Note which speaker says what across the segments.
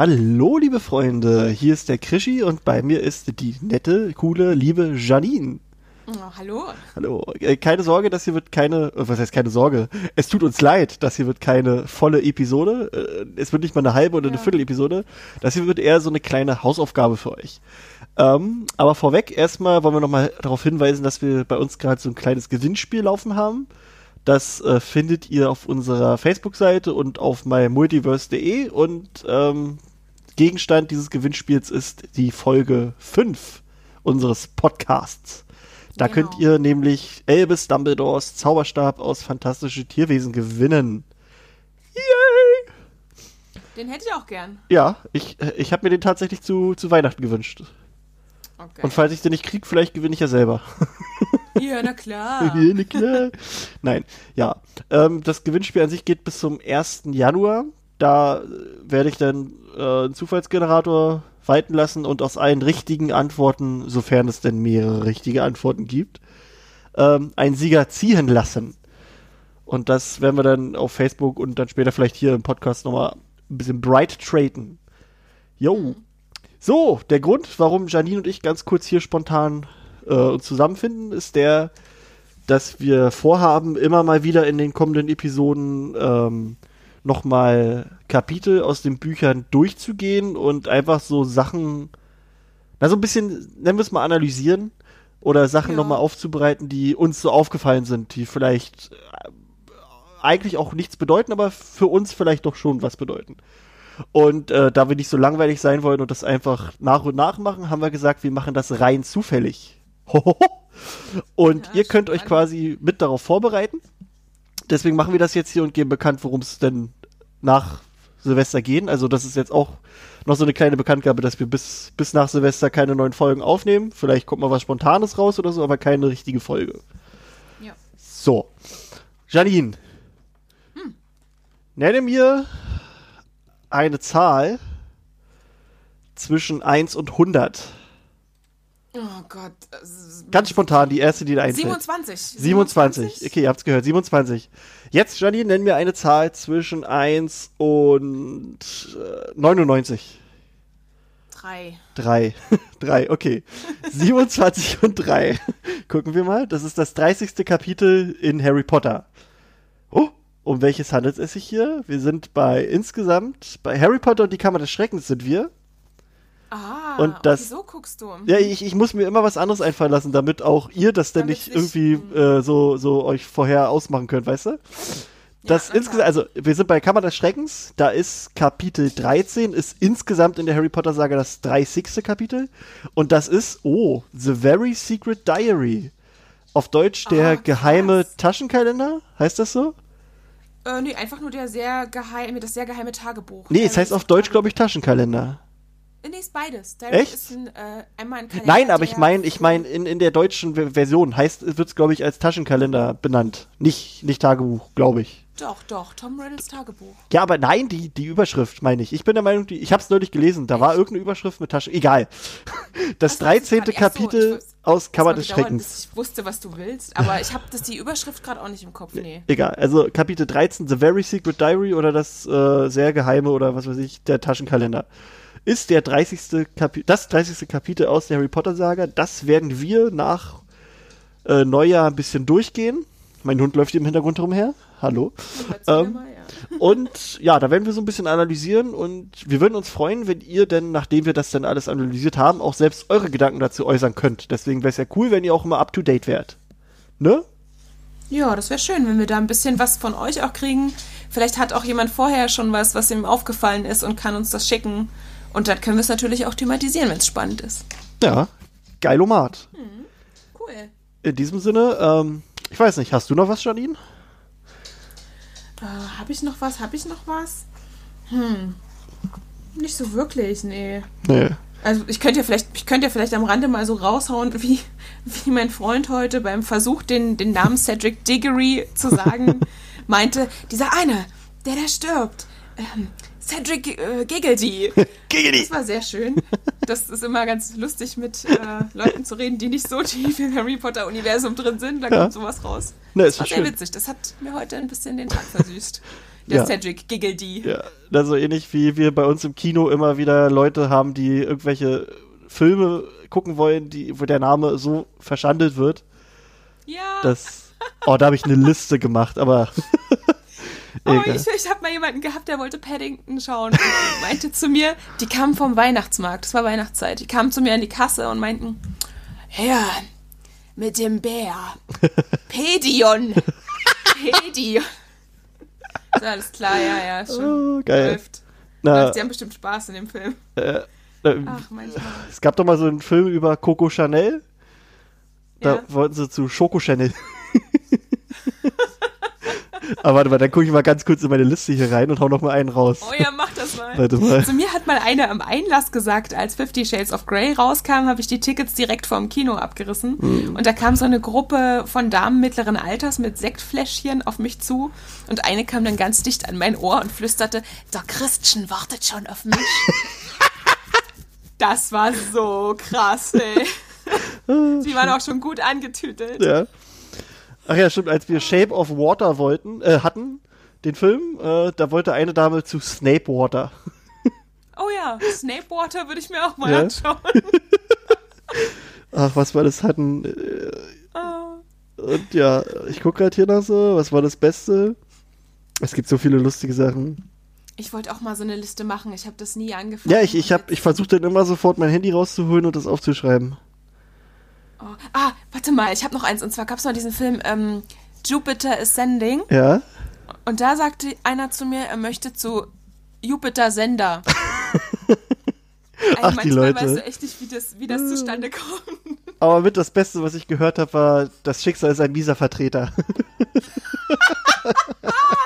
Speaker 1: Hallo, liebe Freunde, hier ist der Krischi und bei mir ist die nette, coole, liebe Janine.
Speaker 2: Oh, hallo.
Speaker 1: Hallo. Äh, keine Sorge, das hier wird keine, äh, was heißt keine Sorge? Es tut uns leid, das hier wird keine volle Episode. Äh, es wird nicht mal eine halbe oder ja. eine Viertel-Episode. Das hier wird eher so eine kleine Hausaufgabe für euch. Ähm, aber vorweg erstmal wollen wir nochmal darauf hinweisen, dass wir bei uns gerade so ein kleines Gewinnspiel laufen haben. Das äh, findet ihr auf unserer Facebook-Seite und auf mymultiverse.de und ähm, Gegenstand dieses Gewinnspiels ist die Folge 5 unseres Podcasts. Da genau. könnt ihr nämlich Elbes Dumbledores Zauberstab aus Fantastische Tierwesen gewinnen.
Speaker 2: Yay! Den hätte ich auch gern.
Speaker 1: Ja, ich, ich habe mir den tatsächlich zu, zu Weihnachten gewünscht. Okay. Und falls ich den nicht kriege, vielleicht gewinne ich ja selber.
Speaker 2: Ja, na klar.
Speaker 1: ja, na klar. Nein, ja. Ähm, das Gewinnspiel an sich geht bis zum 1. Januar. Da werde ich dann äh, einen Zufallsgenerator walten lassen und aus allen richtigen Antworten, sofern es denn mehrere richtige Antworten gibt, ähm, einen Sieger ziehen lassen. Und das werden wir dann auf Facebook und dann später vielleicht hier im Podcast nochmal ein bisschen bright traden. Jo. So, der Grund, warum Janine und ich ganz kurz hier spontan äh, uns zusammenfinden, ist der, dass wir vorhaben, immer mal wieder in den kommenden Episoden ähm, nochmal Kapitel aus den Büchern durchzugehen und einfach so Sachen, na so ein bisschen, nennen wir es mal analysieren oder Sachen ja. nochmal aufzubereiten, die uns so aufgefallen sind, die vielleicht äh, eigentlich auch nichts bedeuten, aber für uns vielleicht doch schon was bedeuten. Und äh, da wir nicht so langweilig sein wollen und das einfach nach und nach machen, haben wir gesagt, wir machen das rein zufällig. und ja, ihr könnt euch quasi mit darauf vorbereiten. Deswegen machen wir das jetzt hier und geben bekannt, worum es denn nach Silvester gehen. Also das ist jetzt auch noch so eine kleine Bekanntgabe, dass wir bis, bis nach Silvester keine neuen Folgen aufnehmen. Vielleicht kommt mal was Spontanes raus oder so, aber keine richtige Folge. Ja. So. Janine. Hm. Nenne mir eine Zahl zwischen 1 und 100.
Speaker 2: Oh Gott.
Speaker 1: Ganz spontan, die erste, die da einfällt.
Speaker 2: 27.
Speaker 1: 27. Okay, ihr habt's gehört, 27. Jetzt, Janine, nenn mir eine Zahl zwischen 1 und äh, 99.
Speaker 2: 3.
Speaker 1: 3. 3, okay. 27 und 3. Gucken wir mal. Das ist das 30. Kapitel in Harry Potter. Oh, um welches handelt es sich hier? Wir sind bei insgesamt, bei Harry Potter und die Kammer des Schreckens sind wir.
Speaker 2: Ah,
Speaker 1: und das,
Speaker 2: okay, so guckst du.
Speaker 1: Ja, ich, ich muss mir immer was anderes einfallen lassen, damit auch ihr das dann nicht irgendwie äh, so, so euch vorher ausmachen könnt, weißt du? Das ja, insgesamt, also wir sind bei Kammer des Schreckens, da ist Kapitel 13, ist insgesamt in der Harry Potter Saga das 30. Kapitel und das ist, oh, The Very Secret Diary. Auf Deutsch der oh, geheime Taschenkalender, heißt das so?
Speaker 2: Äh, nee, einfach nur der sehr geheime, das sehr geheime Tagebuch.
Speaker 1: Nee, es heißt auf Deutsch, glaube ich, Taschenkalender.
Speaker 2: Nee, ist beides.
Speaker 1: Direct Echt? Ist ein, äh, einmal ein Kalender, Nein, aber ich meine, ich meine, in, in der deutschen Version heißt, wird es, glaube ich, als Taschenkalender benannt. Nicht, nicht Tagebuch, glaube ich.
Speaker 2: Doch, doch, Tom Riddles Tagebuch.
Speaker 1: Ja, aber nein, die, die Überschrift meine ich. Ich bin der Meinung, die, ich habe es neulich gelesen, da Echt? war irgendeine Überschrift mit Taschen. Egal. Das Ach, 13. Kapitel so, aus Kammer des Schreckens.
Speaker 2: Ich wusste, was du willst, aber ich habe das die Überschrift gerade auch nicht im Kopf. Nee.
Speaker 1: Egal. Also Kapitel 13, The Very Secret Diary oder das äh, sehr geheime oder was weiß ich, der Taschenkalender ist der 30. Kapi das 30. Kapitel aus der Harry Potter Saga. Das werden wir nach äh, Neujahr ein bisschen durchgehen. Mein Hund läuft hier im Hintergrund rumher. Hallo. Ähm, mal, ja. und ja, da werden wir so ein bisschen analysieren und wir würden uns freuen, wenn ihr denn, nachdem wir das dann alles analysiert haben, auch selbst eure Gedanken dazu äußern könnt. Deswegen wäre es ja cool, wenn ihr auch immer up to date wärt. Ne?
Speaker 2: Ja, das wäre schön, wenn wir da ein bisschen was von euch auch kriegen. Vielleicht hat auch jemand vorher schon was, was ihm aufgefallen ist und kann uns das schicken. Und dann können wir es natürlich auch thematisieren, wenn es spannend ist.
Speaker 1: Ja, geilomat.
Speaker 2: Hm, cool.
Speaker 1: In diesem Sinne, ähm, ich weiß nicht, hast du noch was, Janine?
Speaker 2: Äh, hab ich noch was? Hab ich noch was? Hm. Nicht so wirklich, nee.
Speaker 1: Nee.
Speaker 2: Also ich könnte ja vielleicht, ich könnte ja vielleicht am Rande mal so raushauen, wie, wie mein Freund heute beim Versuch, den, den Namen Cedric Diggory zu sagen, meinte, dieser eine, der da stirbt, ähm, Cedric äh, Giggledy. Giggledy. Das war sehr schön. Das ist immer ganz lustig, mit äh, Leuten zu reden, die nicht so tief im Harry Potter-Universum drin sind. Da ja. kommt sowas raus.
Speaker 1: Ne,
Speaker 2: das war
Speaker 1: sehr
Speaker 2: witzig. Das hat mir heute ein bisschen den Tag versüßt. der
Speaker 1: Ja.
Speaker 2: Cedric Giggledy.
Speaker 1: Ja, also ähnlich wie wir bei uns im Kino immer wieder Leute haben, die irgendwelche Filme gucken wollen, die, wo der Name so verschandelt wird.
Speaker 2: Ja.
Speaker 1: Das, oh, da habe ich eine Liste gemacht, aber
Speaker 2: Oh,
Speaker 1: egal.
Speaker 2: ich, ich habe mal jemanden gehabt, der wollte Paddington schauen und meinte zu mir, die kamen vom Weihnachtsmarkt, es war Weihnachtszeit, die kamen zu mir an die Kasse und meinten, ja, mit dem Bär. Pedion. Pedion. Ist alles klar, ja, ja, schon.
Speaker 1: Oh, geil.
Speaker 2: Läuft.
Speaker 1: Na,
Speaker 2: Läuft. Die haben bestimmt Spaß in dem Film.
Speaker 1: äh, äh,
Speaker 2: Ach, manchmal.
Speaker 1: es gab doch mal so einen Film über Coco Chanel. Da
Speaker 2: Ja.
Speaker 1: wollten sie zu Schoko Chanel. Aber warte mal, dann gucke ich mal ganz kurz in meine Liste hier rein und hau noch mal einen raus.
Speaker 2: Oh ja, mach das mal.
Speaker 1: Warte mal.
Speaker 2: Zu mir hat mal einer im Einlass gesagt, als Fifty Shades of Grey rauskam, habe ich die Tickets direkt vorm Kino abgerissen.
Speaker 1: Mhm.
Speaker 2: Und da kam so eine Gruppe von Damen mittleren Alters mit Sektfläschchen auf mich zu. Und eine kam dann ganz dicht an mein Ohr und flüsterte, der Christian wartet schon auf mich. das war so krass, ey. Sie waren auch schon gut angetütelt.
Speaker 1: Ja. Ach ja, stimmt, als wir Shape of Water wollten, äh, hatten, den Film, äh, da wollte eine Dame zu Snape Water.
Speaker 2: Oh ja, Snape Water würde ich mir auch mal
Speaker 1: Ja.
Speaker 2: anschauen.
Speaker 1: Ach, was wir das hatten. Äh,
Speaker 2: Oh.
Speaker 1: und ja, ich gucke gerade hier noch so, was war das Beste? Es gibt so viele lustige Sachen.
Speaker 2: Ich wollte auch mal so eine Liste machen. Ich habe das nie angefangen.
Speaker 1: Ja, ich, ich, hab- ich versuche dann immer sofort mein Handy rauszuholen und das aufzuschreiben.
Speaker 2: Oh. Ah, warte mal, ich habe noch eins. Und zwar gab es mal diesen Film ähm, Jupiter Ascending.
Speaker 1: Ja?
Speaker 2: Und da sagte einer zu mir, er möchte zu Jupiter Sender.
Speaker 1: Ach, die Leute.
Speaker 2: weißt du echt nicht, wie das, wie das zustande kommt.
Speaker 1: Aber mit das Beste, was ich gehört habe, war, das Schicksal ist ein mieser Vertreter.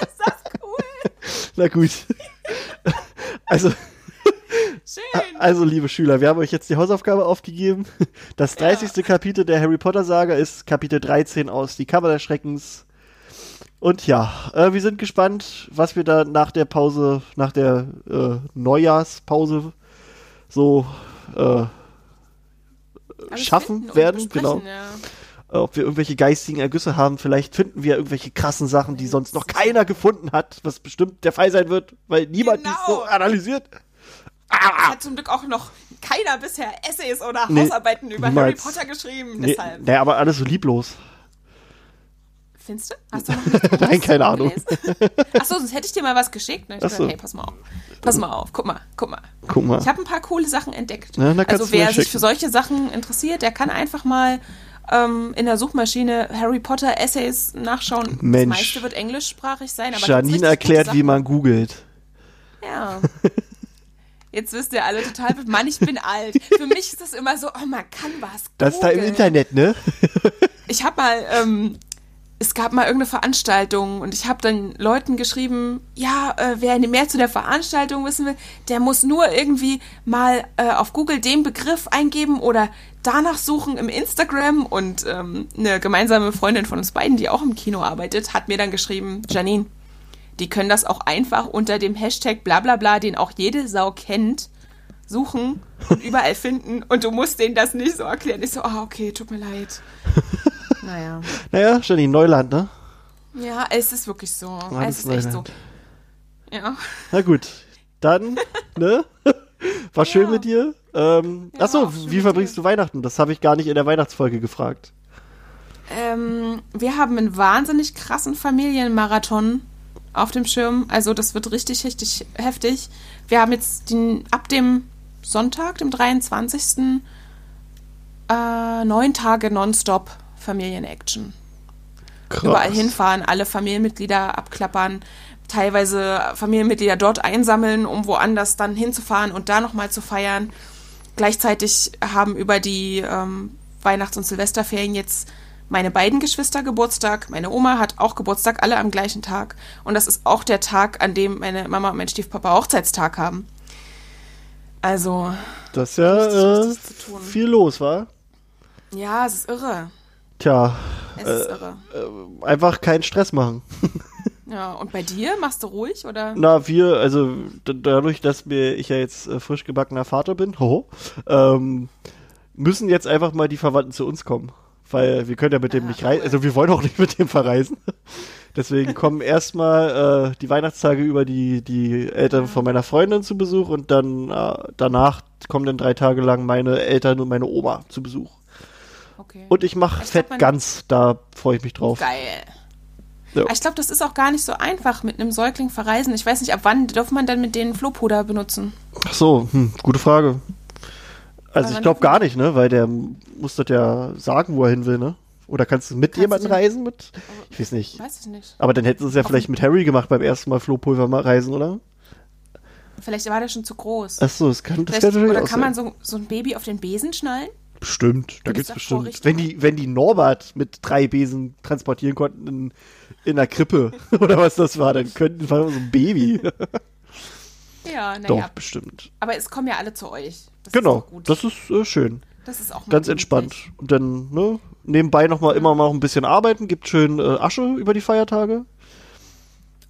Speaker 2: Ist das cool?
Speaker 1: Na gut. Also. Also, liebe Schüler, wir haben euch jetzt die Hausaufgabe aufgegeben. Das 30. Kapitel der Harry Potter Saga ist Kapitel 13 aus Die Kammer des Schreckens. Und ja, äh, wir sind gespannt, was wir da nach der Pause, nach der äh, Neujahrspause so äh,
Speaker 2: Alles
Speaker 1: schaffen werden, genau.
Speaker 2: Ja.
Speaker 1: äh, ob wir irgendwelche geistigen Ergüsse haben. Vielleicht finden wir irgendwelche krassen Sachen, die sonst noch keiner gefunden hat, was bestimmt der Fall sein wird, weil niemand dies
Speaker 2: Genau.
Speaker 1: so analysiert.
Speaker 2: Es hat zum Glück auch noch keiner bisher Essays oder
Speaker 1: Nee,
Speaker 2: Hausarbeiten über. Harry Potter geschrieben.
Speaker 1: Nee,
Speaker 2: Deshalb.
Speaker 1: nee, aber alles so lieblos.
Speaker 2: Findest du? Hast du noch
Speaker 1: Nein, keine Ahnung.
Speaker 2: Achso, sonst hätte ich dir mal was geschickt. Ne? Ich
Speaker 1: Ach
Speaker 2: dachte,
Speaker 1: so.
Speaker 2: hey, pass mal auf. Pass mal auf. Guck mal, guck mal.
Speaker 1: Guck mal.
Speaker 2: Ich habe ein paar coole Sachen entdeckt.
Speaker 1: Na,
Speaker 2: also wer sich
Speaker 1: schicken.
Speaker 2: für solche Sachen interessiert, der kann einfach mal ähm, in der Suchmaschine Harry Potter Essays nachschauen.
Speaker 1: Mensch.
Speaker 2: Das meiste wird englischsprachig sein. Aber
Speaker 1: Janine erklärt, wie man googelt.
Speaker 2: Ja. Jetzt wisst ihr alle total, Mann, ich bin alt. Für mich ist das immer so, oh, man kann was.
Speaker 1: Das ist da im
Speaker 2: googeln.
Speaker 1: Internet, ne?
Speaker 2: Ich habe mal, ähm, es gab mal irgendeine Veranstaltung und ich habe dann Leuten geschrieben, ja, äh, wer mehr zu der Veranstaltung wissen will, der muss nur irgendwie mal äh, auf Google den Begriff eingeben oder danach suchen im Instagram und ähm, eine gemeinsame Freundin von uns beiden, die auch im Kino arbeitet, hat mir dann geschrieben, Janine, die können das auch einfach unter dem Hashtag bla bla bla, den auch jede Sau kennt, suchen und überall finden und du musst denen das nicht so erklären. Ich so, ah, okay, tut mir leid. Naja.
Speaker 1: Naja, Janine, Neuland, ne?
Speaker 2: Ja, es ist wirklich so.
Speaker 1: Alles
Speaker 2: es ist echt so.
Speaker 1: Neuland.
Speaker 2: Ja.
Speaker 1: Na gut. Dann, ne? War schön
Speaker 2: Ja.
Speaker 1: mit dir. Ähm,
Speaker 2: Ja,
Speaker 1: achso, wie verbringst
Speaker 2: dir.
Speaker 1: du Weihnachten? Das habe ich gar nicht in der Weihnachtsfolge gefragt.
Speaker 2: Ähm, wir haben einen wahnsinnig krassen Familienmarathon auf dem Schirm. Also das wird richtig, richtig heftig. Wir haben jetzt den, ab dem Sonntag, dem 23. Äh, neun Tage nonstop Familienaction. Überall hinfahren, alle Familienmitglieder abklappern, teilweise Familienmitglieder dort einsammeln, um woanders dann hinzufahren und da nochmal zu feiern. Gleichzeitig haben über die ähm, Weihnachts- und Silvesterferien jetzt meine beiden Geschwister Geburtstag, meine Oma hat auch Geburtstag, alle am gleichen Tag. Und das ist auch der Tag, an dem meine Mama und mein Stiefpapa Hochzeitstag haben. Also,
Speaker 1: Das ist ja äh, viel los, war?
Speaker 2: ja, es ist irre.
Speaker 1: Tja,
Speaker 2: Es
Speaker 1: Äh,
Speaker 2: ist irre.
Speaker 1: einfach keinen Stress machen.
Speaker 2: Ja, und bei dir? Machst du ruhig oder?
Speaker 1: Na, wir, also dadurch, dass mir ich ja jetzt äh, frisch gebackener Vater bin, hoho, ähm, müssen jetzt einfach mal die Verwandten zu uns kommen. Weil wir können ja mit dem
Speaker 2: Ah,
Speaker 1: nicht reisen, also wir wollen auch nicht mit dem verreisen. Deswegen kommen erstmal äh, die Weihnachtstage über die, die Eltern von meiner Freundin zu Besuch und dann äh, danach kommen dann drei Tage lang meine Eltern und meine Oma zu Besuch.
Speaker 2: Okay.
Speaker 1: Und ich mache Fett ganz, da freue ich mich drauf.
Speaker 2: Geil.
Speaker 1: Ja.
Speaker 2: Aber Ich glaube, das ist auch gar nicht so einfach mit einem Säugling verreisen. Ich weiß nicht, ab wann darf man dann mit denen Flohpuder benutzen?
Speaker 1: Ach so, hm, gute Frage. Also ich glaube gar nicht, ne? Weil der muss das ja sagen, wo er hin will, ne? Oder kannst du mit
Speaker 2: Kannst
Speaker 1: jemandem reisen mit? Ich weiß nicht.
Speaker 2: Weiß ich nicht.
Speaker 1: Aber dann hätten sie es ja vielleicht mit Harry gemacht beim ersten Mal Flohpulver mal reisen, oder?
Speaker 2: Vielleicht war der schon zu groß.
Speaker 1: Ach so, das kann, das kann
Speaker 2: oder kann man so, so ein Baby auf den Besen schnallen?
Speaker 1: Bestimmt, da
Speaker 2: Gibt's
Speaker 1: gibt's
Speaker 2: da
Speaker 1: bestimmt. Wenn die, wenn die Norbert mit drei Besen transportieren konnten in, in der Krippe oder was das war, dann könnten wir so ein Baby.
Speaker 2: Ja,
Speaker 1: Doch,
Speaker 2: naja.
Speaker 1: bestimmt.
Speaker 2: Aber es kommen ja alle zu euch. Das
Speaker 1: Genau,
Speaker 2: Ist
Speaker 1: das ist äh, schön.
Speaker 2: das ist auch mal
Speaker 1: Ganz entspannt. Und dann, ne, nebenbei noch mal immer noch ein bisschen arbeiten, gibt schön äh, Asche über die Feiertage.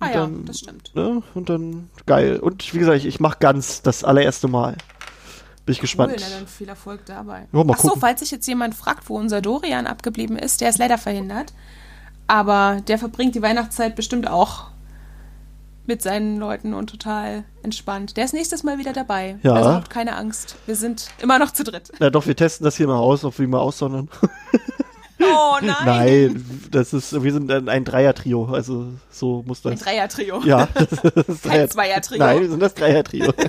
Speaker 2: Ah
Speaker 1: Und
Speaker 2: ja,
Speaker 1: dann-
Speaker 2: das stimmt.
Speaker 1: Ne? Und dann geil. Und wie gesagt, ich mache ganz das allererste Mal. Bin ich gespannt.
Speaker 2: Cool, na dann viel Erfolg dabei.
Speaker 1: Ja, mal
Speaker 2: Ach so,
Speaker 1: gucken.
Speaker 2: falls sich jetzt jemand fragt, wo unser Dorian abgeblieben ist, der ist leider verhindert. Aber der verbringt die Weihnachtszeit bestimmt auch mit seinen Leuten und total entspannt. Der ist nächstes Mal wieder dabei.
Speaker 1: Ja.
Speaker 2: Also habt keine Angst. Wir sind immer noch zu dritt.
Speaker 1: Na doch, wir testen das hier mal aus, ob wir mal aussondern.
Speaker 2: Oh nein!
Speaker 1: Nein, das ist, wir sind ein, ein Dreier-Trio, also so muss das.
Speaker 2: Ein Dreier-Trio.
Speaker 1: ja, das ist
Speaker 2: Kein Zweier-Trio.
Speaker 1: Nein, wir sind das Dreier-Trio.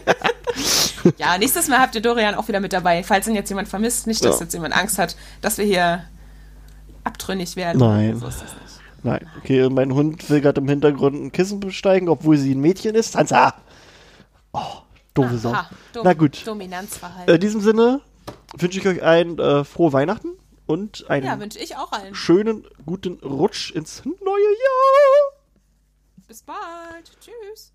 Speaker 2: Ja, nächstes Mal habt ihr Dorian auch wieder mit dabei. Falls ihn jetzt jemand vermisst, nicht, dass
Speaker 1: Ja.
Speaker 2: jetzt jemand Angst hat, dass wir hier abtrünnig werden.
Speaker 1: Nein.
Speaker 2: So ist das nicht.
Speaker 1: Nein, okay, mein Hund will gerade im Hintergrund ein Kissen besteigen, obwohl sie ein Mädchen ist. Sansa! Oh, doofe Sau.
Speaker 2: Dom
Speaker 1: Na gut.
Speaker 2: Dominanzverhalten.
Speaker 1: In diesem Sinne wünsche ich euch ein äh, frohe Weihnachten und einen
Speaker 2: ja,
Speaker 1: schönen, guten Rutsch ins neue Jahr.
Speaker 2: Bis bald. Tschüss.